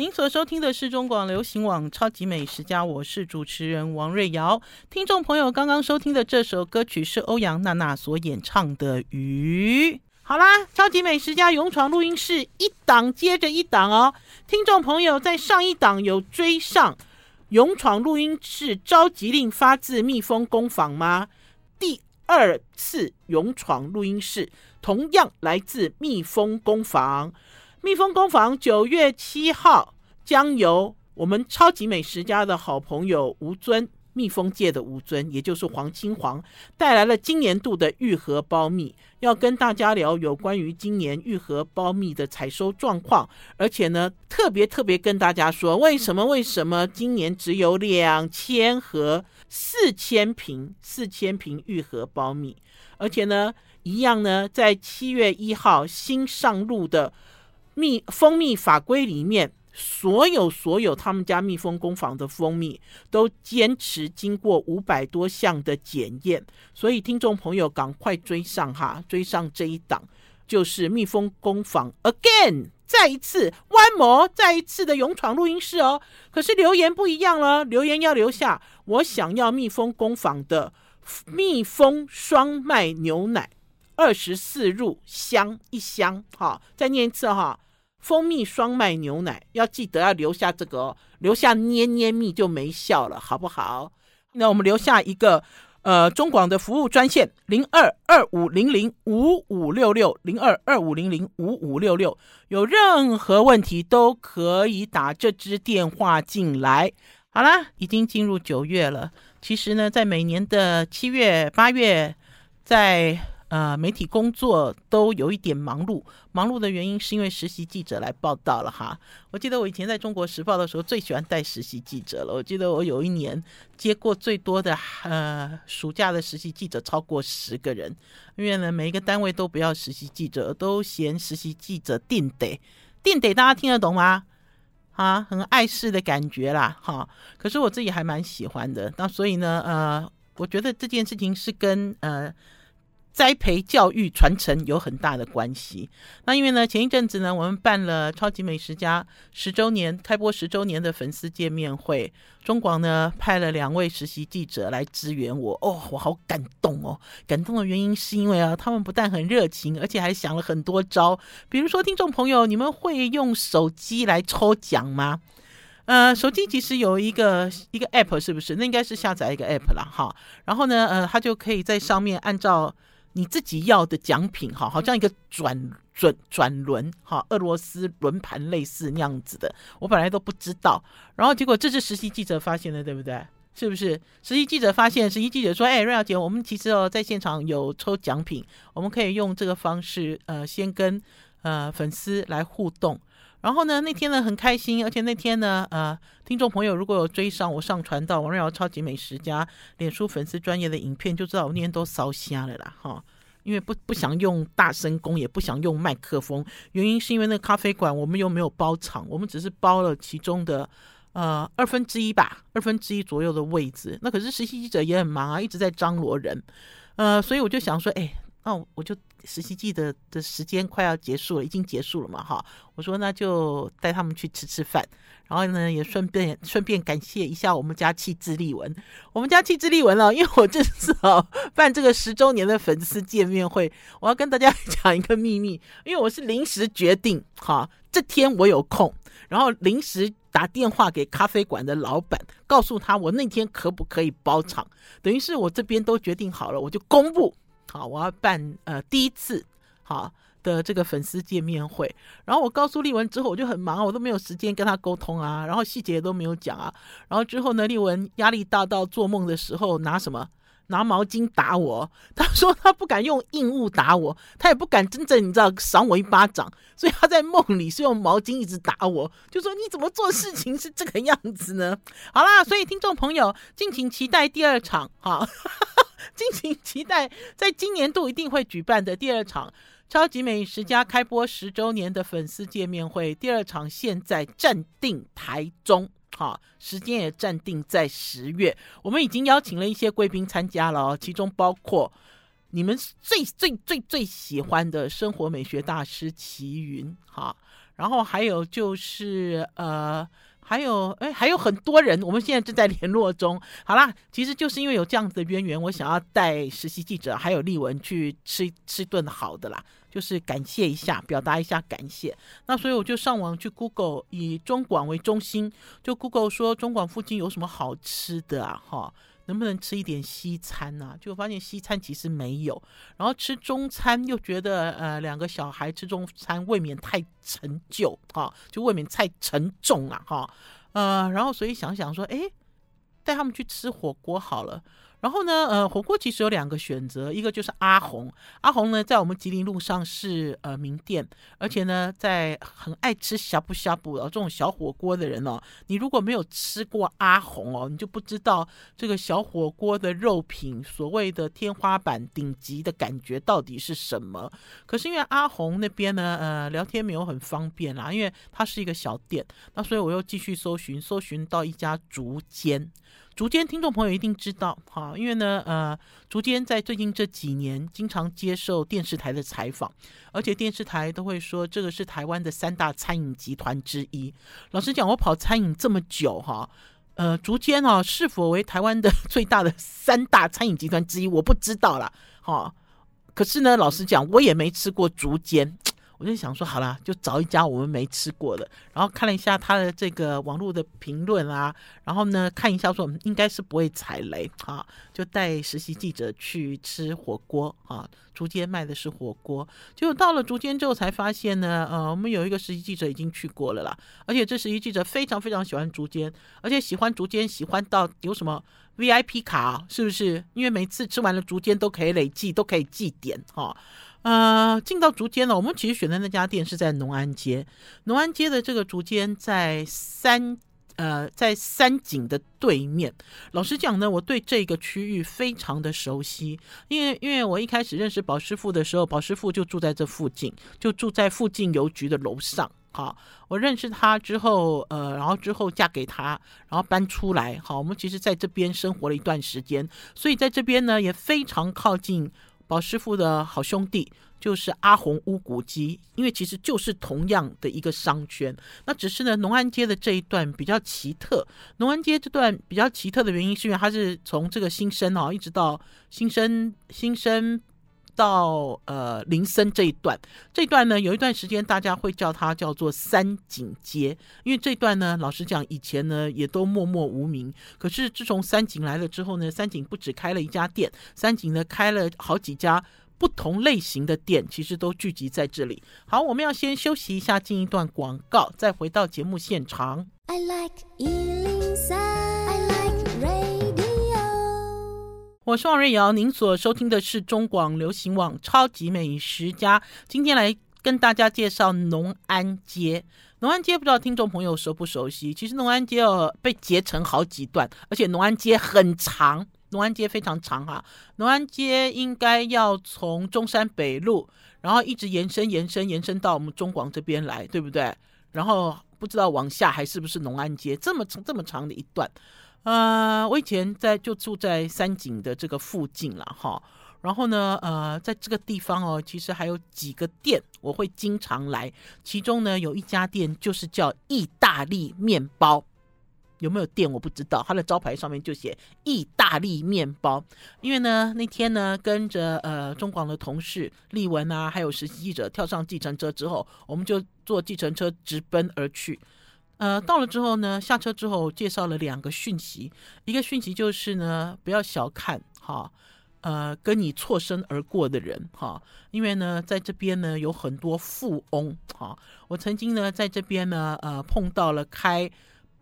您所收听的是中广流行网《超级美食家》，我是主持人王瑞瑶。听众朋友，刚刚收听的这首歌曲是欧阳娜娜所演唱的《鱼》。好啦，《超级美食家》勇闯录音室，一档接着一档哦。听众朋友，在上一档有追上《勇闯录音室》召集令发自蜜蜂工坊吗？第二次勇闯录音室，同样来自蜜蜂工坊。蜜蜂工坊九月七号将由我们超级美食家的好朋友吴尊，蜜蜂界的吴尊，也就是黄金黄，带来了今年度的玉荷包蜜，要跟大家聊有关于今年玉荷包蜜的采收状况，而且呢，特别特别跟大家说，为什么为什么今年只有两千盒四千瓶四千瓶玉荷包蜜，而且呢，一样呢，在七月一号新上路的。蜜蜂蜜法规里面，所有所有他们家蜜蜂工坊的蜂蜜都坚持经过五百多项的检验，所以听众朋友赶快追上哈，追上这一档，就是蜜蜂工坊 again，再一次 one more，再一次的勇闯录音室哦。可是留言不一样了，留言要留下，我想要蜜蜂工坊的蜜蜂双麦牛奶，二十四入箱一箱，好，再念一次哈。蜂蜜双麦牛奶要记得要留下这个哦，留下捏捏蜜就没效了，好不好？那我们留下一个呃中广的服务专线零二二五零零五五六六零二二五零零五五六六，有任何问题都可以打这支电话进来。好啦，已经进入九月了。其实呢，在每年的七月、八月，在呃，媒体工作都有一点忙碌，忙碌的原因是因为实习记者来报道了哈。我记得我以前在中国时报的时候，最喜欢带实习记者了。我记得我有一年接过最多的呃暑假的实习记者超过十个人，因为呢每一个单位都不要实习记者，都嫌实习记者定得定得，大家听得懂吗？啊，很碍事的感觉啦，哈。可是我自己还蛮喜欢的，那所以呢，呃，我觉得这件事情是跟呃。栽培、教育、传承有很大的关系。那因为呢，前一阵子呢，我们办了《超级美食家》十周年开播十周年的粉丝见面会，中广呢派了两位实习记者来支援我。哦，我好感动哦！感动的原因是因为啊，他们不但很热情，而且还想了很多招。比如说，听众朋友，你们会用手机来抽奖吗？呃，手机其实有一个一个 app，是不是？那应该是下载一个 app 啦。哈。然后呢，呃，它就可以在上面按照。你自己要的奖品，哈，好像一个转转转轮，哈，俄罗斯轮盘类似那样子的，我本来都不知道，然后结果这是实习记者发现的，对不对？是不是？实习记者发现，实习记者说：“哎，瑞瑶姐，我们其实哦，在现场有抽奖品，我们可以用这个方式，呃，先跟呃粉丝来互动。”然后呢，那天呢很开心，而且那天呢，呃，听众朋友如果有追上我上传到王瑞瑶超级美食家脸书粉丝专业的影片，就知道我那天都烧瞎了啦，哈，因为不不想用大声功，也不想用麦克风，原因是因为那个咖啡馆我们又没有包场，我们只是包了其中的呃二分之一吧，二分之一左右的位置。那可是实习记者也很忙啊，一直在张罗人，呃，所以我就想说，哎。那我就实习季的的时间快要结束了，已经结束了嘛，哈。我说那就带他们去吃吃饭，然后呢也顺便顺便感谢一下我们家气质丽文，我们家气质丽文了，因为我这次啊办这个十周年的粉丝见面会，我要跟大家讲一个秘密，因为我是临时决定，哈，这天我有空，然后临时打电话给咖啡馆的老板，告诉他我那天可不可以包场，等于是我这边都决定好了，我就公布。好，我要办呃第一次好的这个粉丝见面会，然后我告诉丽文之后，我就很忙，我都没有时间跟他沟通啊，然后细节都没有讲啊，然后之后呢，丽文压力大到做梦的时候拿什么？拿毛巾打我。他说他不敢用硬物打我，他也不敢真正你知道赏我一巴掌，所以他在梦里是用毛巾一直打我，就说你怎么做事情是这个样子呢？好啦，所以听众朋友敬请期待第二场哈。敬请期待，在今年度一定会举办的第二场超级美食家开播十周年的粉丝见面会。第二场现在暂定台中，好，时间也暂定在十月。我们已经邀请了一些贵宾参加了，其中包括你们最最最最喜欢的生活美学大师齐云，好。然后还有就是呃。还有，哎，还有很多人，我们现在正在联络中。好啦，其实就是因为有这样子的渊源，我想要带实习记者还有丽文去吃吃顿好的啦，就是感谢一下，表达一下感谢。那所以我就上网去 Google，以中广为中心，就 Google 说中广附近有什么好吃的啊？哈。能不能吃一点西餐呢、啊？就发现西餐其实没有，然后吃中餐又觉得呃两个小孩吃中餐未免太陈旧哈，就未免太沉重了哈，呃，然后所以想想说，哎，带他们去吃火锅好了。然后呢，呃，火锅其实有两个选择，一个就是阿红，阿红呢在我们吉林路上是呃名店，而且呢在很爱吃呷哺呷哺哦这种小火锅的人哦，你如果没有吃过阿红哦，你就不知道这个小火锅的肉品所谓的天花板顶级的感觉到底是什么。可是因为阿红那边呢，呃，聊天没有很方便啦，因为它是一个小店，那所以我又继续搜寻，搜寻到一家竹间。竹间听众朋友一定知道，哈，因为呢，呃，竹间在最近这几年经常接受电视台的采访，而且电视台都会说这个是台湾的三大餐饮集团之一。老实讲，我跑餐饮这么久，哈，呃，竹间啊，是否为台湾的最大的三大餐饮集团之一，我不知道啦，哈。可是呢，老实讲，我也没吃过竹间。我就想说，好了，就找一家我们没吃过的，然后看了一下他的这个网络的评论啊，然后呢，看一下说应该是不会踩雷啊，就带实习记者去吃火锅啊。竹间卖的是火锅，结果到了竹间之后才发现呢，呃，我们有一个实习记者已经去过了啦，而且这实习记者非常非常喜欢竹间，而且喜欢竹间喜欢到有什么 VIP 卡，是不是？因为每次吃完了竹间都可以累计，都可以记点哈。呃，进到竹间呢，我们其实选的那家店是在农安街，农安街的这个竹间在三呃在三井的对面。老实讲呢，我对这个区域非常的熟悉，因为因为我一开始认识宝师傅的时候，宝师傅就住在这附近，就住在附近邮局的楼上。好，我认识他之后，呃，然后之后嫁给他，然后搬出来。好，我们其实在这边生活了一段时间，所以在这边呢也非常靠近。宝师傅的好兄弟就是阿红乌骨鸡，因为其实就是同样的一个商圈，那只是呢，农安街的这一段比较奇特。农安街这段比较奇特的原因，是因为它是从这个新生哦，一直到新生新生到呃林森这一段，这段呢，有一段时间大家会叫它叫做三井街，因为这段呢，老实讲，以前呢也都默默无名。可是自从三井来了之后呢，三井不止开了一家店，三井呢开了好几家。不同类型的店其实都聚集在这里。好，我们要先休息一下，进一段广告，再回到节目现场。I like 103, 我是王瑞瑶，您所收听的是中广流行网超级美食家。今天来跟大家介绍农安街。农安街不知道听众朋友熟不熟悉？其实农安街哦被截成好几段，而且农安街很长。农安街非常长哈，农安街应该要从中山北路，然后一直延伸、延伸、延伸到我们中广这边来，对不对？然后不知道往下还是不是农安街这么长、这么长的一段。呃，我以前在就住在三井的这个附近了哈。然后呢，呃，在这个地方哦，其实还有几个店我会经常来，其中呢有一家店就是叫意大利面包。有没有店我不知道，它的招牌上面就写意大利面包。因为呢那天呢跟着呃中广的同事丽文啊，还有实习记者跳上计程车之后，我们就坐计程车直奔而去。呃，到了之后呢，下车之后介绍了两个讯息，一个讯息就是呢不要小看哈，呃跟你错身而过的人哈，因为呢在这边呢有很多富翁哈，我曾经呢在这边呢呃碰到了开。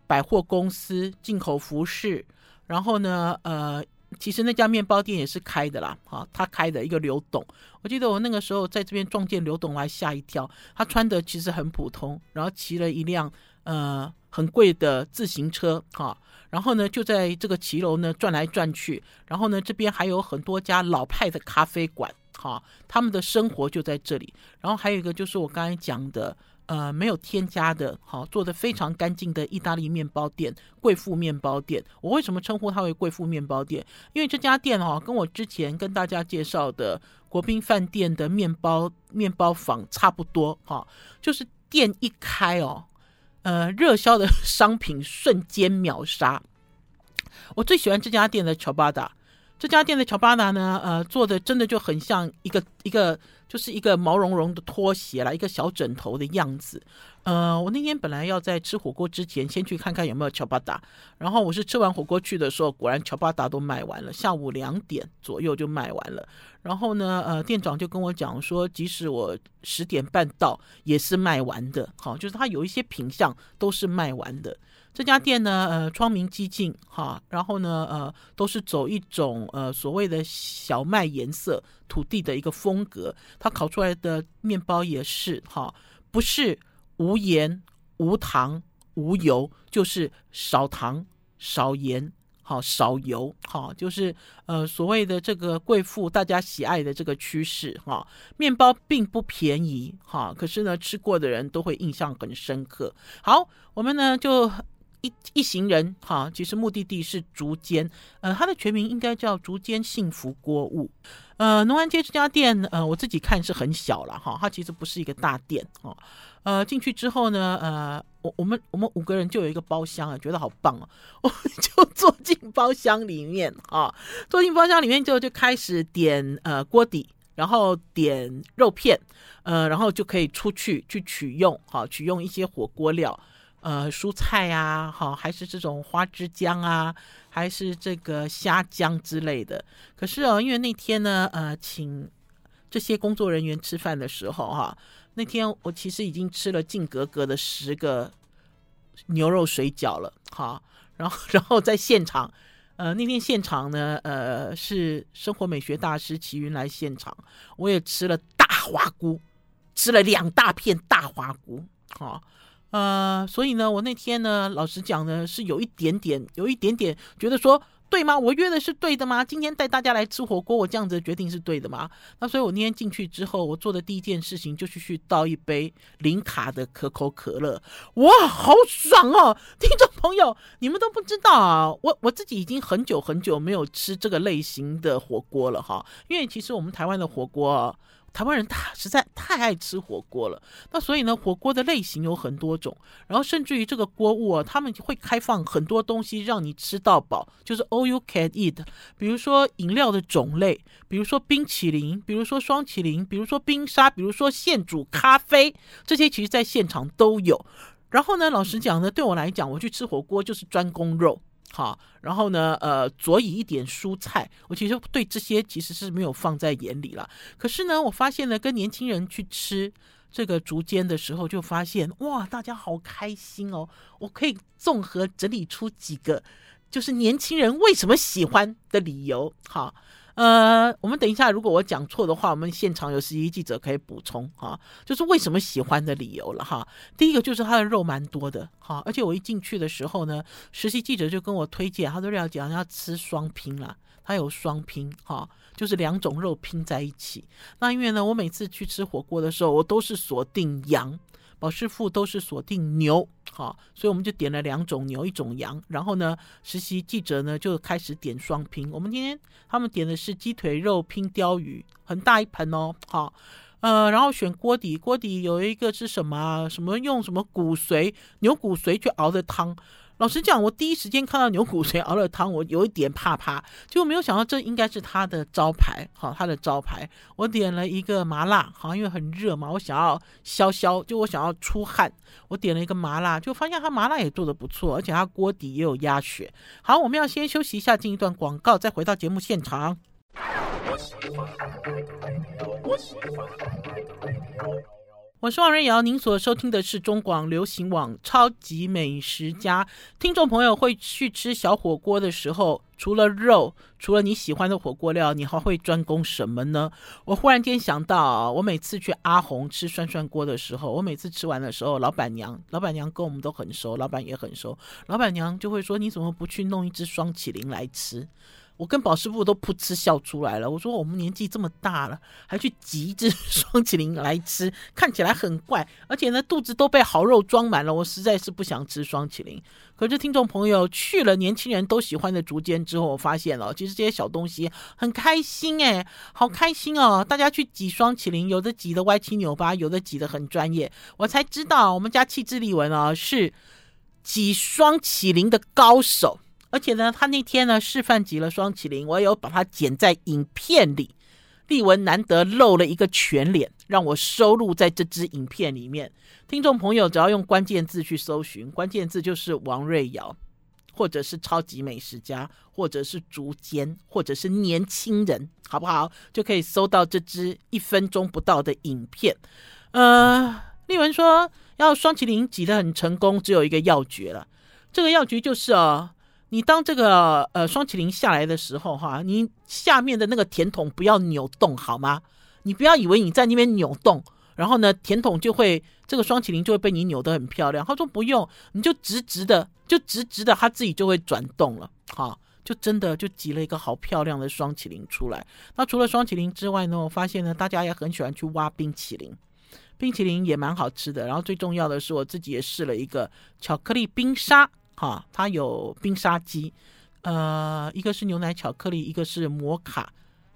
百货公司进口服饰，然后呢，呃，其实那家面包店也是开的啦，哈，他开的一个刘董，我记得我那个时候在这边撞见刘董，我还吓一跳。他穿的其实很普通，然后骑了一辆呃很贵的自行车，哈，然后呢就在这个骑楼呢转来转去，然后呢这边还有很多家老派的咖啡馆，哈，他们的生活就在这里。然后还有一个就是我刚才讲的。呃，没有添加的，好做的非常干净的意大利面包店，贵妇面包店。我为什么称呼它为贵妇面包店？因为这家店哈，跟我之前跟大家介绍的国宾饭店的面包面包坊差不多哈，就是店一开哦，呃，热销的商品瞬间秒杀。我最喜欢这家店的乔巴达，这家店的乔巴达呢，呃，做的真的就很像一个一个，就是一个毛茸茸的拖鞋啦，一个小枕头的样子。呃，我那天本来要在吃火锅之前先去看看有没有乔巴达，然后我是吃完火锅去的时候，果然乔巴达都卖完了，下午两点左右就卖完了。然后呢，呃，店长就跟我讲说，即使我十点半到，也是卖完的。好，就是它有一些品相都是卖完的。这家店呢，呃，窗明几净，哈，然后呢，呃，都是走一种呃所谓的小麦颜色土地的一个风格，它烤出来的面包也是哈，不是。无盐、无糖、无油，就是少糖、少盐，好少油，好就是呃所谓的这个贵妇大家喜爱的这个趋势哈。面包并不便宜哈，可是呢吃过的人都会印象很深刻。好，我们呢就一一行人哈，其实目的地是竹间，呃，它的全名应该叫竹间幸福锅物。呃，农安街这家店，呃，我自己看是很小了哈，它其实不是一个大店哈。呃，进去之后呢，呃，我我们我们五个人就有一个包厢啊，觉得好棒哦，我们就坐进包厢里面啊，坐进包厢里面之后就开始点呃锅底，然后点肉片，呃，然后就可以出去去取用，好取用一些火锅料。呃，蔬菜啊，好，还是这种花枝姜啊，还是这个虾姜之类的。可是哦，因为那天呢，呃，请这些工作人员吃饭的时候，哈，那天我其实已经吃了净格格的十个牛肉水饺了，哈，然后，然后在现场，呃，那天现场呢，呃，是生活美学大师齐云来现场，我也吃了大花菇，吃了两大片大花菇，哈。呃，所以呢，我那天呢，老实讲呢，是有一点点，有一点点觉得说，对吗？我约的是对的吗？今天带大家来吃火锅，我这样子的决定是对的吗？那所以，我那天进去之后，我做的第一件事情就是去倒一杯零卡的可口可乐。哇，好爽哦！听众朋友，你们都不知道啊，我我自己已经很久很久没有吃这个类型的火锅了哈，因为其实我们台湾的火锅啊。台湾人他实在太爱吃火锅了，那所以呢，火锅的类型有很多种，然后甚至于这个锅物啊，他们会开放很多东西让你吃到饱，就是 all you can eat。比如说饮料的种类，比如说冰淇淋，比如说双淇淋，比如说冰沙，比如说现煮咖啡，这些其实在现场都有。然后呢，老实讲呢，对我来讲，我去吃火锅就是专攻肉。好，然后呢，呃，佐以一点蔬菜，我其实对这些其实是没有放在眼里了。可是呢，我发现呢，跟年轻人去吃这个竹间的时候，就发现哇，大家好开心哦！我可以综合整理出几个，就是年轻人为什么喜欢的理由。好。呃，我们等一下，如果我讲错的话，我们现场有实习记者可以补充哈，就是为什么喜欢的理由了哈。第一个就是它的肉蛮多的哈，而且我一进去的时候呢，实习记者就跟我推荐，他说要讲要吃双拼啦，他有双拼哈，就是两种肉拼在一起。那因为呢，我每次去吃火锅的时候，我都是锁定羊。保师傅都是锁定牛，好，所以我们就点了两种牛，一种羊。然后呢，实习记者呢就开始点双拼。我们今天他们点的是鸡腿肉拼鲷鱼，很大一盆哦，好，呃，然后选锅底，锅底有一个是什么？什么用什么骨髓，牛骨髓去熬的汤。老实讲，我第一时间看到牛骨髓熬了汤，我有一点怕怕，结果没有想到这应该是他的招牌，好，他的招牌。我点了一个麻辣，好，因为很热嘛，我想要消消，就我想要出汗，我点了一个麻辣，就发现他麻辣也做得不错，而且他锅底也有鸭血。好，我们要先休息一下，进一段广告，再回到节目现场。我是王瑞瑶，您所收听的是中广流行网《超级美食家》。听众朋友会去吃小火锅的时候，除了肉，除了你喜欢的火锅料，你还会专攻什么呢？我忽然间想到，我每次去阿红吃涮涮锅的时候，我每次吃完的时候，老板娘，老板娘跟我们都很熟，老板也很熟，老板娘就会说：“你怎么不去弄一只双麒麟来吃？”我跟宝师傅都噗嗤笑出来了。我说我们年纪这么大了，还去挤一只 双麒麟来吃，看起来很怪，而且呢肚子都被好肉装满了。我实在是不想吃双麒麟。可是听众朋友去了年轻人都喜欢的竹间之后，我发现了，其实这些小东西很开心哎，好开心哦！大家去挤双麒麟，有的挤得歪七扭八，有的挤得很专业。我才知道我们家气质丽文啊是挤双麒麟的高手。而且呢，他那天呢示范挤了双淇淋，我有把它剪在影片里。丽文难得露了一个全脸，让我收录在这支影片里面。听众朋友只要用关键字去搜寻，关键字就是王瑞瑶，或者是超级美食家，或者是竹间，或者是年轻人，好不好？就可以搜到这支一分钟不到的影片。呃，丽文说要双淇淋挤得很成功，只有一个要诀了。这个要诀就是哦。你当这个呃双淇淋下来的时候，哈，你下面的那个甜筒不要扭动，好吗？你不要以为你在那边扭动，然后呢，甜筒就会这个双淇淋就会被你扭得很漂亮。他说不用，你就直直的，就直直的，它自己就会转动了，哈，就真的就挤了一个好漂亮的双淇淋出来。那除了双淇淋之外呢，我发现呢，大家也很喜欢去挖冰淇淋，冰淇淋也蛮好吃的。然后最重要的是，我自己也试了一个巧克力冰沙。哈，它有冰沙机，呃，一个是牛奶巧克力，一个是摩卡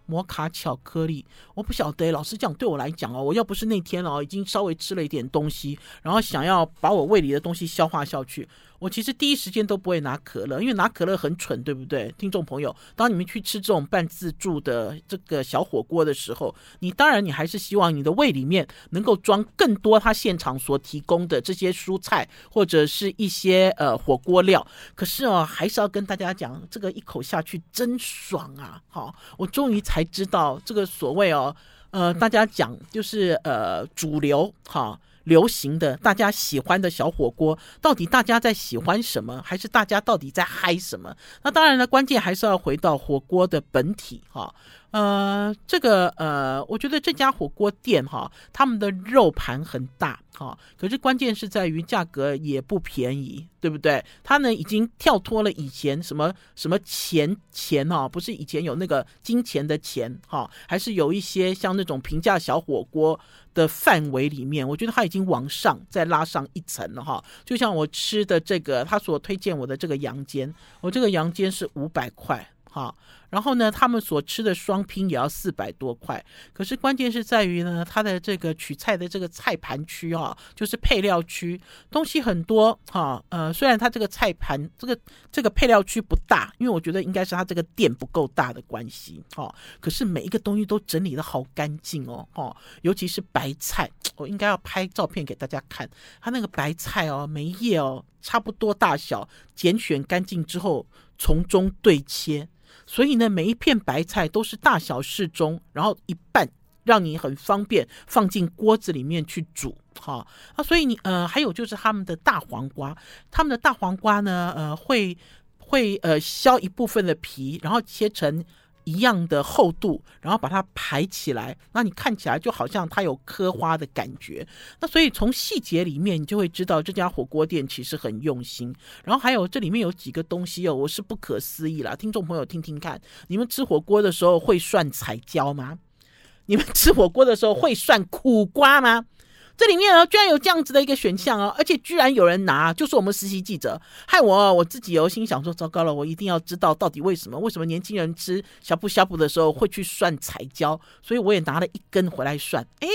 摩卡巧克力。我不晓得，老实讲，对我来讲哦，我要不是那天哦，已经稍微吃了一点东西，然后想要把我胃里的东西消化下去。我其实第一时间都不会拿可乐，因为拿可乐很蠢，对不对？听众朋友，当你们去吃这种半自助的这个小火锅的时候，你当然你还是希望你的胃里面能够装更多他现场所提供的这些蔬菜或者是一些呃火锅料。可是哦，还是要跟大家讲，这个一口下去真爽啊！好，我终于才知道这个所谓哦，呃，大家讲就是呃主流哈。流行的，大家喜欢的小火锅，到底大家在喜欢什么？还是大家到底在嗨什么？那当然了，关键还是要回到火锅的本体哈。呃，这个呃，我觉得这家火锅店哈，他们的肉盘很大哈，可是关键是在于价格也不便宜，对不对？他呢已经跳脱了以前什么什么钱钱哈，不是以前有那个金钱的钱哈，还是有一些像那种平价小火锅的范围里面，我觉得它已经往上再拉上一层了哈。就像我吃的这个，他所推荐我的这个羊肩，我这个羊肩是五百块。好，然后呢，他们所吃的双拼也要四百多块。可是关键是在于呢，它的这个取菜的这个菜盘区哈，就是配料区，东西很多哈。呃，虽然它这个菜盘这个这个配料区不大，因为我觉得应该是它这个店不够大的关系哈。可是每一个东西都整理的好干净哦，哈，尤其是白菜，我应该要拍照片给大家看。它那个白菜哦，每一叶哦差不多大小，拣选干净之后从中对切。所以呢，每一片白菜都是大小适中，然后一半让你很方便放进锅子里面去煮，哈啊，所以你呃，还有就是他们的大黄瓜，他们的大黄瓜呢，呃，会会呃削一部分的皮，然后切成。一样的厚度，然后把它排起来，那你看起来就好像它有刻花的感觉。那所以从细节里面，你就会知道这家火锅店其实很用心。然后还有这里面有几个东西哦，我是不可思议啦。听众朋友听听看，你们吃火锅的时候会涮彩椒吗？你们吃火锅的时候会涮苦瓜吗？这里面哦，居然有这样子的一个选项哦，而且居然有人拿，就是我们实习记者，害我我自己有心想说，糟糕了，我一定要知道到底为什么，为什么年轻人吃呷哺呷哺的时候会去涮彩椒，所以我也拿了一根回来涮，哎，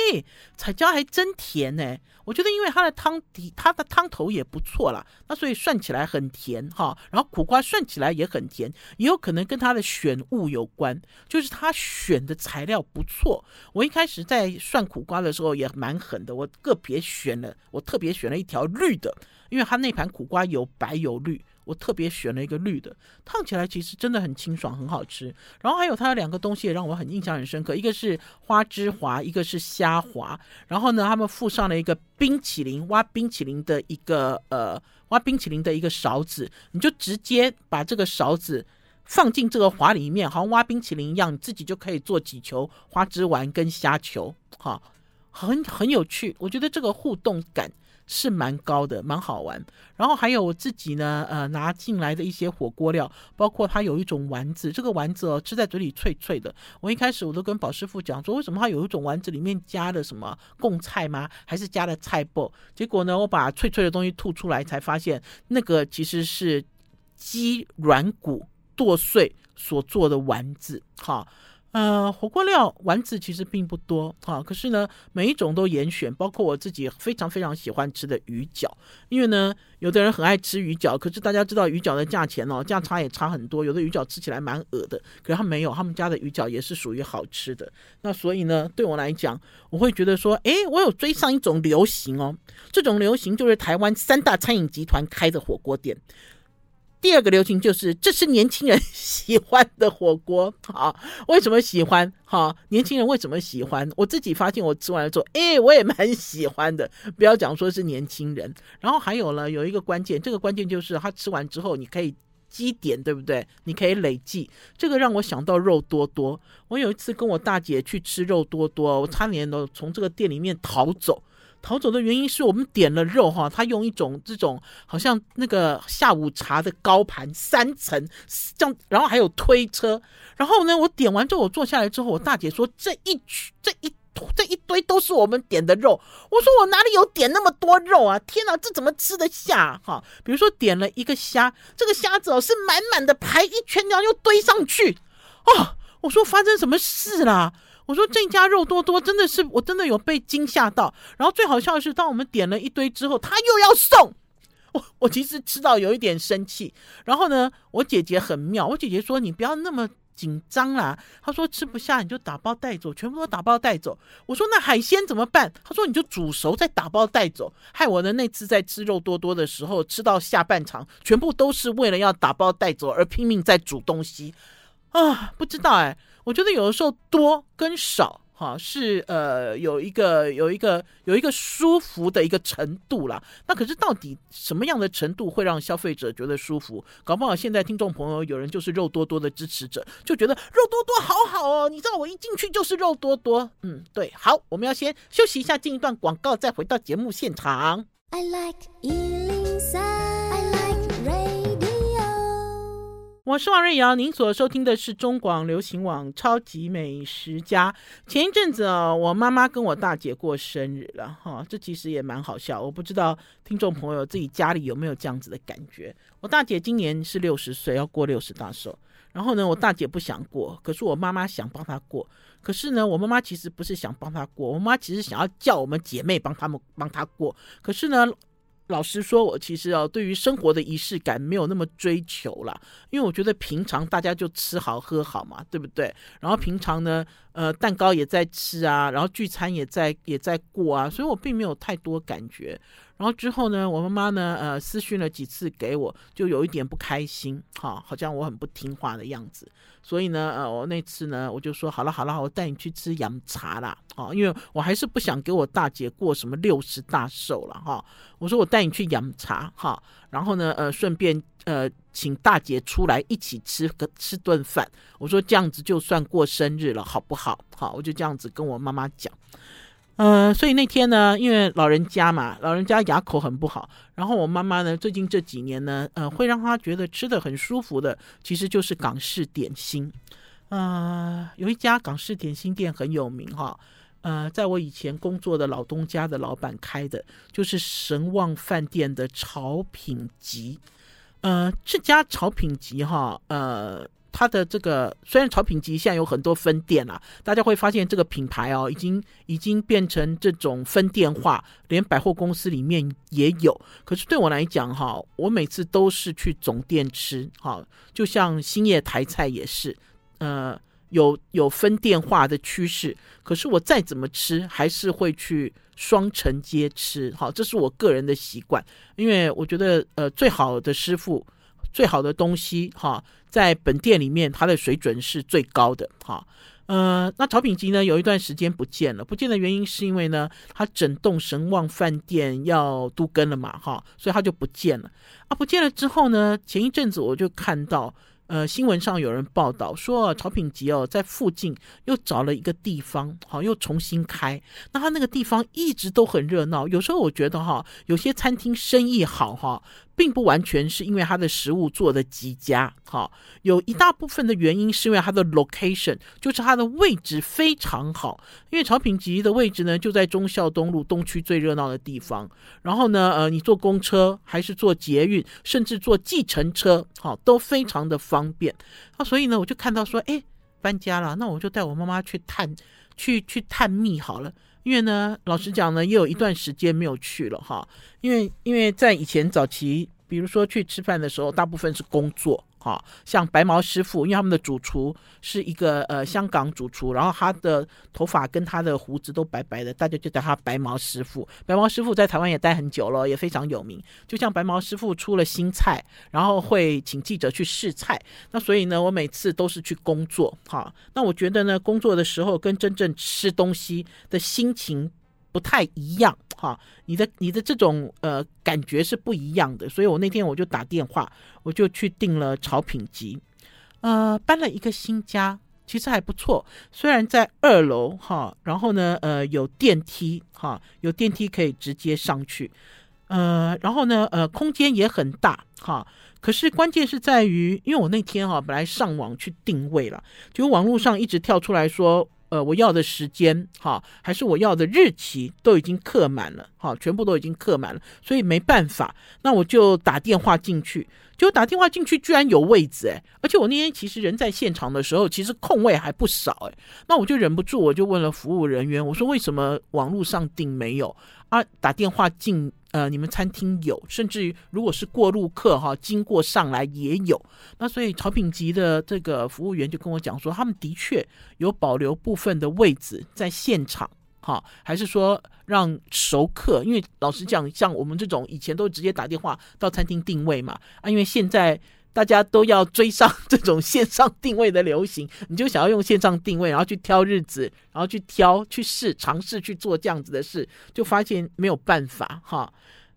彩椒还真甜呢。我觉得因为它的汤底，它的汤头也不错啦，那所以涮起来很甜哈，然后苦瓜涮起来也很甜，也有可能跟它的选物有关，就是它选的材料不错。我一开始在涮苦瓜的时候也蛮狠的，我个别选了，我特别选了一条绿的，因为它那盘苦瓜有白有绿。我特别选了一个绿的，烫起来其实真的很清爽，很好吃。然后还有它的两个东西也让我很印象很深刻，一个是花枝滑，一个是虾滑。然后呢，他们附上了一个冰淇淋，挖冰淇淋的一个呃，挖冰淇淋的一个勺子，你就直接把这个勺子放进这个滑里面，好像挖冰淇淋一样，你自己就可以做几球花枝丸跟虾球，哈，很很有趣。我觉得这个互动感。是蛮高的，蛮好玩。然后还有我自己呢，呃，拿进来的一些火锅料，包括它有一种丸子，这个丸子哦，吃在嘴里脆脆的。我一开始我都跟宝师傅讲说，为什么它有一种丸子里面加了什么贡菜吗？还是加了菜脯？结果呢，我把脆脆的东西吐出来，才发现那个其实是鸡软骨剁碎所做的丸子，哈。呃，火锅料丸子其实并不多啊，可是呢，每一种都严选，包括我自己非常非常喜欢吃的鱼饺，因为呢，有的人很爱吃鱼饺，可是大家知道鱼饺的价钱哦，价差也差很多，有的鱼饺吃起来蛮恶的，可是他没有，他们家的鱼饺也是属于好吃的。那所以呢，对我来讲，我会觉得说，哎，我有追上一种流行哦，这种流行就是台湾三大餐饮集团开的火锅店。第二个流行就是，这是年轻人喜欢的火锅，好，为什么喜欢？哈，年轻人为什么喜欢？我自己发现，我吃完了之后，哎，我也蛮喜欢的。不要讲说是年轻人，然后还有呢，有一个关键，这个关键就是他吃完之后，你可以积点，对不对？你可以累计。这个让我想到肉多多。我有一次跟我大姐去吃肉多多，我差点都从这个店里面逃走。逃走的原因是我们点了肉哈，他用一种这种好像那个下午茶的高盘三层这样，然后还有推车，然后呢，我点完之后我坐下来之后，我大姐说，这一这一这一堆都是我们点的肉，我说我哪里有点那么多肉啊？天哪，这怎么吃得下哈？比如说点了一个虾，这个虾子哦是满满的排一圈，然后又堆上去，哦，我说发生什么事啦？我说这家肉多多真的是，我真的有被惊吓到。然后最好笑的是，当我们点了一堆之后，他又要送我。我其实吃到有一点生气。然后呢，我姐姐很妙，我姐姐说：“你不要那么紧张啦。”她说：“吃不下你就打包带走，全部都打包带走。”我说：“那海鲜怎么办？”她说：“你就煮熟再打包带走。”害我的那次在吃肉多多的时候，吃到下半场，全部都是为了要打包带走而拼命在煮东西啊！不知道哎。我觉得有的时候多跟少，哈，是呃有一个有一个有一个舒服的一个程度啦。那可是到底什么样的程度会让消费者觉得舒服？搞不好现在听众朋友有人就是肉多多的支持者，就觉得肉多多好好哦。你知道我一进去就是肉多多，嗯，对。好，我们要先休息一下，进一段广告，再回到节目现场。I like 我是王瑞瑶，您所收听的是中广流行网《超级美食家》。前一阵子啊，我妈妈跟我大姐过生日了，哈，这其实也蛮好笑。我不知道听众朋友自己家里有没有这样子的感觉。我大姐今年是六十岁，要过六十大寿。然后呢，我大姐不想过，可是我妈妈想帮她过。可是呢，我妈妈其实不是想帮她过，我妈其实想要叫我们姐妹帮他们帮她过。可是呢。老实说，我其实哦，对于生活的仪式感没有那么追求啦，因为我觉得平常大家就吃好喝好嘛，对不对？然后平常呢，呃，蛋糕也在吃啊，然后聚餐也在也在过啊，所以我并没有太多感觉。然后之后呢，我妈妈呢，呃，私讯了几次给我，就有一点不开心，哈，好像我很不听话的样子。所以呢，呃，我那次呢，我就说好了好了，我带你去吃饮茶啦，哦，因为我还是不想给我大姐过什么六十大寿了，哈。我说我带你去饮茶，哈，然后呢，呃，顺便呃，请大姐出来一起吃个吃顿饭。我说这样子就算过生日了，好不好？好，我就这样子跟我妈妈讲。呃，所以那天呢，因为老人家嘛，老人家牙口很不好，然后我妈妈呢，最近这几年呢，呃，会让她觉得吃的很舒服的，其实就是港式点心。呃，有一家港式点心店很有名哈，呃，在我以前工作的老东家的老板开的，就是神旺饭店的潮品集。呃，这家潮品集哈，呃。它的这个虽然潮品集现在有很多分店啊，大家会发现这个品牌哦，已经已经变成这种分店化，连百货公司里面也有。可是对我来讲哈，我每次都是去总店吃，哈，就像兴业台菜也是，呃，有有分店化的趋势。可是我再怎么吃，还是会去双城街吃，好，这是我个人的习惯，因为我觉得呃，最好的师傅。最好的东西哈，在本店里面，它的水准是最高的哈。呃，那潮品集呢，有一段时间不见了，不见的原因是因为呢，它整栋神旺饭店要都更了嘛哈，所以它就不见了啊。不见了之后呢，前一阵子我就看到呃，新闻上有人报道说，曹品集哦，在附近又找了一个地方，好，又重新开。那他那个地方一直都很热闹。有时候我觉得哈，有些餐厅生意好哈。并不完全是因为它的食物做的极佳，哈，有一大部分的原因是因为它的 location，就是它的位置非常好。因为潮品集的位置呢，就在忠孝东路东区最热闹的地方。然后呢，呃，你坐公车还是坐捷运，甚至坐计程车，好，都非常的方便。啊，所以呢，我就看到说，哎，搬家了，那我就带我妈妈去探，去去探秘好了。因为呢，老实讲呢，也有一段时间没有去了哈。因为因为在以前早期，比如说去吃饭的时候，大部分是工作。好像白毛师傅，因为他们的主厨是一个呃香港主厨，然后他的头发跟他的胡子都白白的，大家就叫他白毛师傅。白毛师傅在台湾也待很久了，也非常有名。就像白毛师傅出了新菜，然后会请记者去试菜。那所以呢，我每次都是去工作。哈，那我觉得呢，工作的时候跟真正吃东西的心情不太一样。哈，你的你的这种呃感觉是不一样的，所以我那天我就打电话，我就去订了潮品集，呃，搬了一个新家，其实还不错，虽然在二楼哈，然后呢呃有电梯哈，有电梯可以直接上去，呃，然后呢呃空间也很大哈，可是关键是在于，因为我那天哈本来上网去定位了，就网络上一直跳出来说。呃，我要的时间哈，还是我要的日期都已经刻满了，哈，全部都已经刻满了，所以没办法，那我就打电话进去，就打电话进去，居然有位置诶，而且我那天其实人在现场的时候，其实空位还不少诶，那我就忍不住，我就问了服务人员，我说为什么网络上订没有啊？打电话进。呃，你们餐厅有，甚至于如果是过路客哈，经过上来也有。那所以潮品级的这个服务员就跟我讲说，他们的确有保留部分的位置在现场，哈，还是说让熟客？因为老实讲，像我们这种以前都直接打电话到餐厅定位嘛，啊，因为现在。大家都要追上这种线上定位的流行，你就想要用线上定位，然后去挑日子，然后去挑去试尝试去做这样子的事，就发现没有办法哈，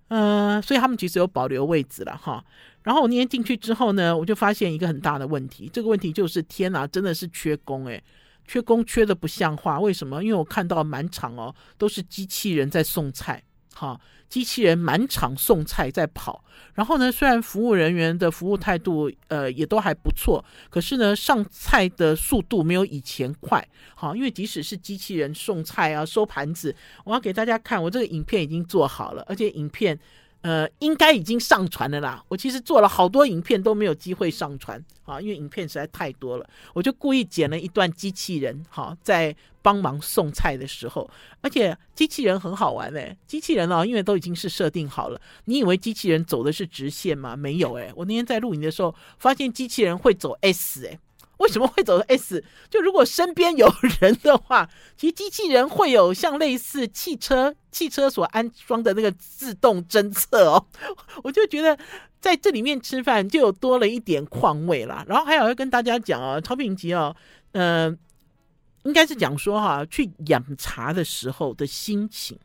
呃，所以他们其实有保留位置了哈。然后我那天进去之后呢，我就发现一个很大的问题，这个问题就是天哪，真的是缺工诶，缺工缺的不像话。为什么？因为我看到满场哦都是机器人在送菜。好，机器人满场送菜在跑，然后呢，虽然服务人员的服务态度呃也都还不错，可是呢，上菜的速度没有以前快。好，因为即使是机器人送菜啊、收盘子，我要给大家看，我这个影片已经做好了，而且影片。呃，应该已经上传了啦。我其实做了好多影片都没有机会上传啊，因为影片实在太多了。我就故意剪了一段机器人，哈，在帮忙送菜的时候，而且机器人很好玩哎，机器人哦，因为都已经是设定好了。你以为机器人走的是直线吗？没有哎，我那天在录影的时候发现机器人会走 S 哎。为什么会走 S？就如果身边有人的话，其实机器人会有像类似汽车汽车所安装的那个自动侦测哦。我就觉得在这里面吃饭就有多了一点况味啦。然后还有要跟大家讲啊，曹品集哦，呃，应该是讲说哈，去养茶的时候的心情。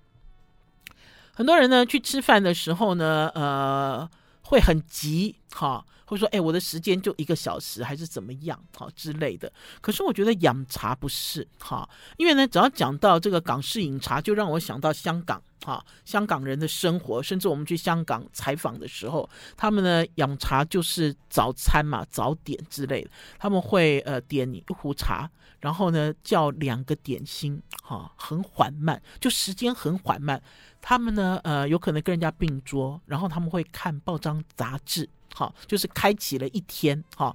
很多人呢去吃饭的时候呢，呃，会很急哈。会说，哎，我的时间就一个小时，还是怎么样，好之类的。可是我觉得养茶不是哈，因为呢，只要讲到这个港式饮茶，就让我想到香港哈，香港人的生活，甚至我们去香港采访的时候，他们呢养茶就是早餐嘛，早点之类的，他们会呃点你一壶茶，然后呢叫两个点心，哈，很缓慢，就时间很缓慢。他们呢呃有可能跟人家并桌，然后他们会看报章杂志。好，就是开启了一天，好，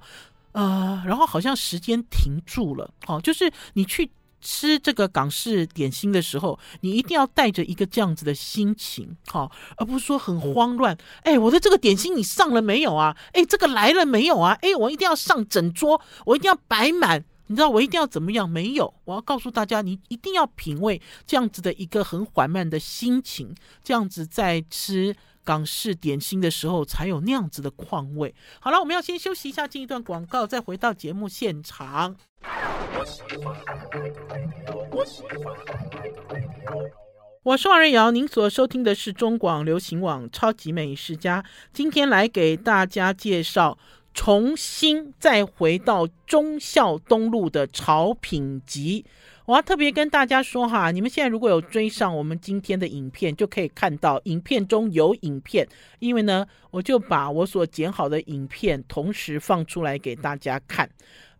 呃，然后好像时间停住了，好，就是你去吃这个港式点心的时候，你一定要带着一个这样子的心情，好，而不是说很慌乱。哎，我的这个点心你上了没有啊？哎，这个来了没有啊？哎，我一定要上整桌，我一定要摆满，你知道我一定要怎么样？没有，我要告诉大家，你一定要品味这样子的一个很缓慢的心情，这样子在吃。港式点心的时候才有那样子的况味。好了，我们要先休息一下，进一段广告，再回到节目现场。我是王瑞瑶，您所收听的是中广流行网超级美食家。今天来给大家介绍重新再回到忠孝东路的潮品集。我要特别跟大家说哈，你们现在如果有追上我们今天的影片，就可以看到影片中有影片，因为呢，我就把我所剪好的影片同时放出来给大家看。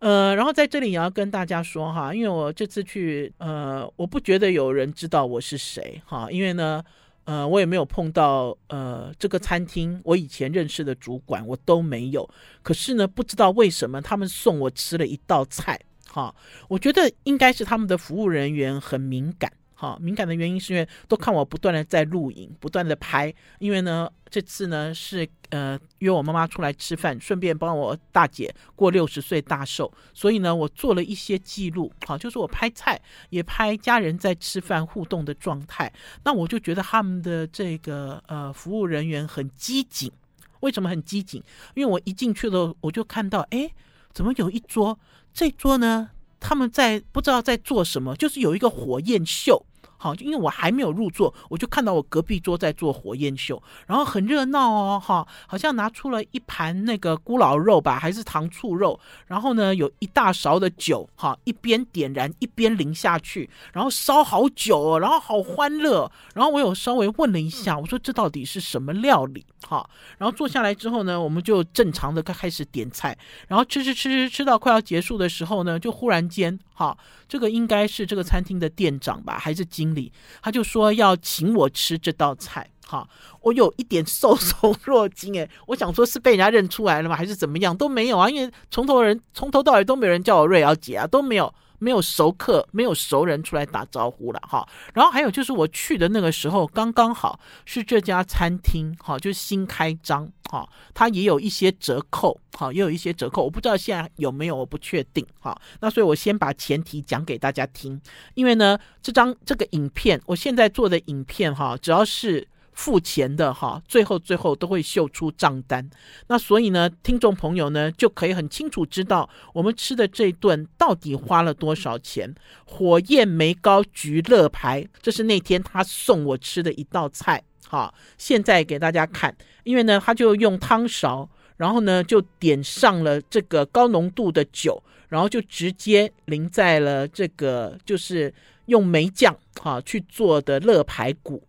呃，然后在这里也要跟大家说哈，因为我这次去，呃，我不觉得有人知道我是谁哈，因为呢，呃，我也没有碰到呃这个餐厅我以前认识的主管，我都没有。可是呢，不知道为什么他们送我吃了一道菜。好，我觉得应该是他们的服务人员很敏感。好，敏感的原因是因为都看我不断的在录影，不断的拍。因为呢，这次呢是呃约我妈妈出来吃饭，顺便帮我大姐过六十岁大寿，所以呢，我做了一些记录。好，就是我拍菜，也拍家人在吃饭互动的状态。那我就觉得他们的这个呃服务人员很机警。为什么很机警？因为我一进去了，我就看到，哎，怎么有一桌？这桌呢，他们在不知道在做什么，就是有一个火焰秀。好，因为我还没有入座，我就看到我隔壁桌在做火焰秀，然后很热闹哦，哈，好像拿出了一盘那个咕咾肉吧，还是糖醋肉，然后呢，有一大勺的酒，哈，一边点燃一边淋下去，然后烧好久哦，然后好欢乐，然后我有稍微问了一下，我说这到底是什么料理？哈，然后坐下来之后呢，我们就正常的开始点菜，然后吃吃吃吃吃到快要结束的时候呢，就忽然间，哈，这个应该是这个餐厅的店长吧，还是经里，他就说要请我吃这道菜，哈，我有一点受宠若惊，哎，我想说是被人家认出来了吗，还是怎么样？都没有啊，因为从头人从头到尾都没有人叫我瑞瑶姐啊，都没有。没有熟客，没有熟人出来打招呼了哈。然后还有就是我去的那个时候，刚刚好是这家餐厅哈，就是新开张哈，它也有一些折扣哈，也有一些折扣，我不知道现在有没有，我不确定哈。那所以我先把前提讲给大家听，因为呢，这张这个影片，我现在做的影片哈，只要是。付钱的哈，最后最后都会秀出账单，那所以呢，听众朋友呢就可以很清楚知道我们吃的这一顿到底花了多少钱。火焰梅膏焗乐排，这是那天他送我吃的一道菜，哈，现在给大家看，因为呢，他就用汤勺，然后呢就点上了这个高浓度的酒，然后就直接淋在了这个就是用梅酱哈去做的乐排骨。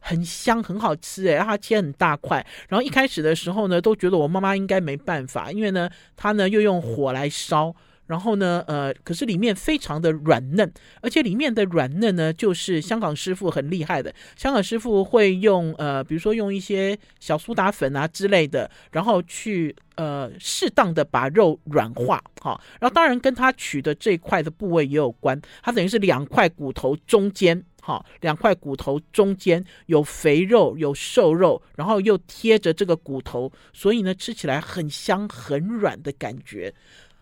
很香，很好吃诶，它切很大块。然后一开始的时候呢，都觉得我妈妈应该没办法，因为呢，她呢又用火来烧，然后呢，呃，可是里面非常的软嫩，而且里面的软嫩呢，就是香港师傅很厉害的。香港师傅会用呃，比如说用一些小苏打粉啊之类的，然后去呃适当的把肉软化，好，然后当然跟他取的这块的部位也有关，它等于是两块骨头中间。好，两块骨头中间有肥肉，有瘦肉，然后又贴着这个骨头，所以呢，吃起来很香很软的感觉。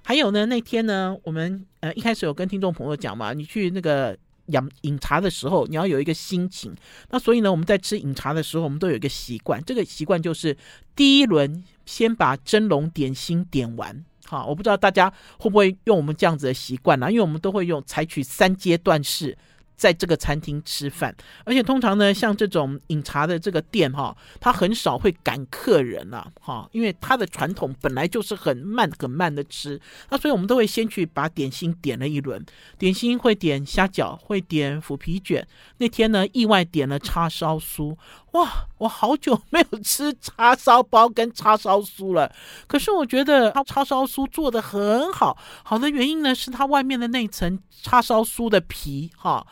还有呢，那天呢，我们呃一开始有跟听众朋友讲嘛，你去那个饮饮茶的时候，你要有一个心情。那所以呢，我们在吃饮茶的时候，我们都有一个习惯，这个习惯就是第一轮先把蒸笼点心点完。好，我不知道大家会不会用我们这样子的习惯呢？因为我们都会用采取三阶段式。在这个餐厅吃饭，而且通常呢，像这种饮茶的这个店哈，他很少会赶客人啊，哈，因为他的传统本来就是很慢很慢的吃，那所以我们都会先去把点心点了一轮，点心会点虾饺，会点腐皮卷，那天呢意外点了叉烧酥，哇，我好久没有吃叉烧包跟叉烧酥了，可是我觉得它叉烧酥做的很好，好的原因呢是它外面的那层叉烧酥的皮哈。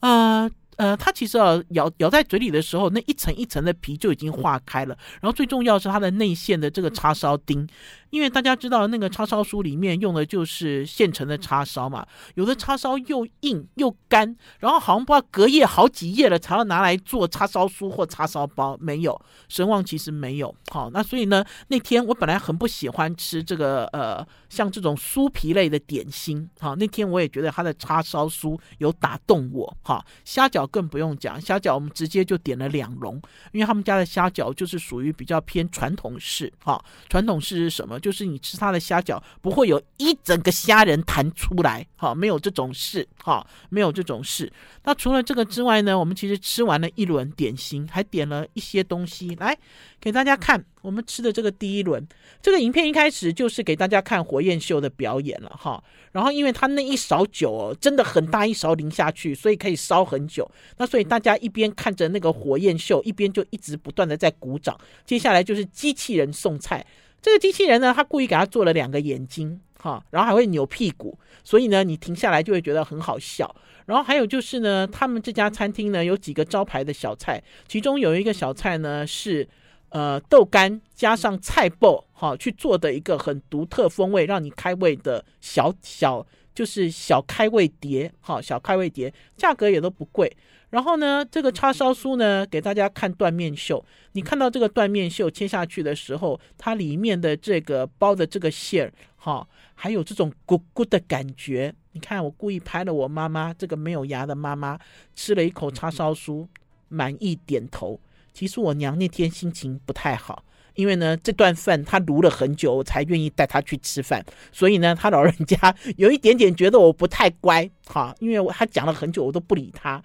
呃呃，它其实啊，咬咬在嘴里的时候，那一层一层的皮就已经化开了。然后最重要是它的内馅的这个叉烧丁。因为大家知道那个叉烧酥里面用的就是现成的叉烧嘛，有的叉烧又硬又干，然后好像不知道隔夜好几夜了才要拿来做叉烧酥或叉烧包，没有，神旺其实没有。好，那所以呢，那天我本来很不喜欢吃这个呃像这种酥皮类的点心，好，那天我也觉得它的叉烧酥有打动我。好，虾饺更不用讲，虾饺我们直接就点了两笼，因为他们家的虾饺就是属于比较偏传统式。好，传统式是什么？就是你吃它的虾饺不会有一整个虾仁弹出来，哈，没有这种事，哈，没有这种事。那除了这个之外呢，我们其实吃完了一轮点心，还点了一些东西来给大家看。我们吃的这个第一轮，这个影片一开始就是给大家看火焰秀的表演了，哈。然后因为它那一勺酒哦，真的很大一勺淋下去，所以可以烧很久。那所以大家一边看着那个火焰秀，一边就一直不断的在鼓掌。接下来就是机器人送菜。这个机器人呢，他故意给他做了两个眼睛，哈，然后还会扭屁股，所以呢，你停下来就会觉得很好笑。然后还有就是呢，他们这家餐厅呢有几个招牌的小菜，其中有一个小菜呢是呃豆干加上菜脯，哈，去做的一个很独特风味，让你开胃的小小就是小开胃碟，哈，小开胃碟，价格也都不贵。然后呢，这个叉烧酥呢，给大家看断面秀。你看到这个断面秀切下去的时候，它里面的这个包的这个馅儿，哈，还有这种咕咕的感觉。你看，我故意拍了我妈妈这个没有牙的妈妈吃了一口叉烧酥，满意点头。其实我娘那天心情不太好。因为呢，这顿饭他卢了很久，我才愿意带她去吃饭。所以呢，她老人家 有一点点觉得我不太乖，哈，因为我她讲了很久，我都不理她。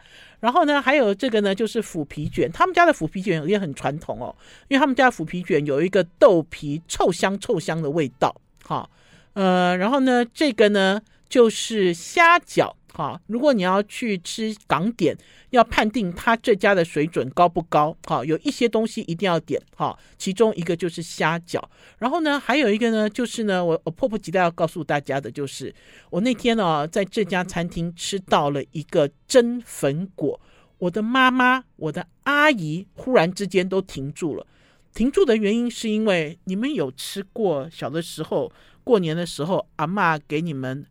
然后呢，还有这个呢，就是腐皮卷，他们家的腐皮卷也很传统哦，因为他们家腐皮卷有一个豆皮臭香臭香的味道，哈，呃，然后呢，这个呢就是虾饺。好，如果你要去吃港点，要判定他这家的水准高不高，好，有一些东西一定要点，好，其中一个就是虾饺，然后呢，还有一个呢，就是呢，我我迫不及待要告诉大家的，就是我那天呢，在这家餐厅吃到了一个蒸粉果，我的妈妈、我的阿姨忽然之间都停住了，停住的原因是因为你们有吃过小的时候过年的时候，阿嬷给你们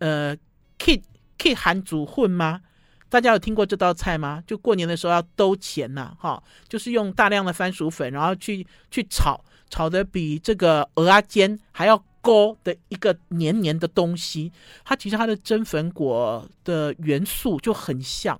呃 kit。可以含煮混吗？大家有听过这道菜吗？就过年的时候要兜钱呐，哈，就是用大量的番薯粉，然后去去炒，炒的比这个蚵仔煎还要勾的一个黏黏的东西。它其实它的蒸粉果的元素就很像，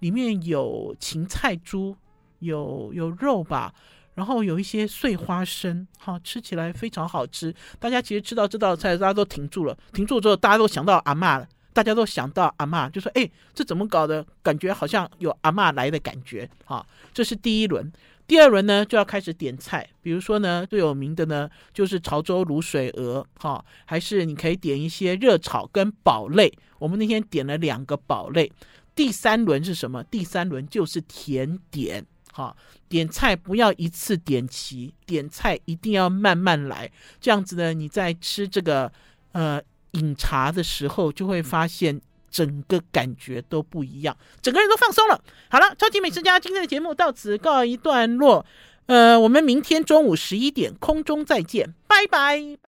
里面有芹菜珠，有有肉吧，然后有一些碎花生，哈，吃起来非常好吃。大家其实吃到这道菜，大家都停住了，停住之后，大家都想到阿嬷了。大家都想到阿嬷，就说：“哎，这怎么搞的？感觉好像有阿嬷来的感觉。”哈，这是第一轮。第二轮呢，就要开始点菜。比如说呢，最有名的呢，就是潮州卤水鹅。哈，还是你可以点一些热炒跟堡类。我们那天点了两个堡类。第三轮是什么？第三轮就是甜点。哈，点菜不要一次点齐，点菜一定要慢慢来。这样子呢，你在吃这个呃。饮茶的时候，就会发现整个感觉都不一样，整个人都放松了。好了，超级美食家今天的节目到此告一段落。呃，我们明天中午十一点空中再见，拜拜。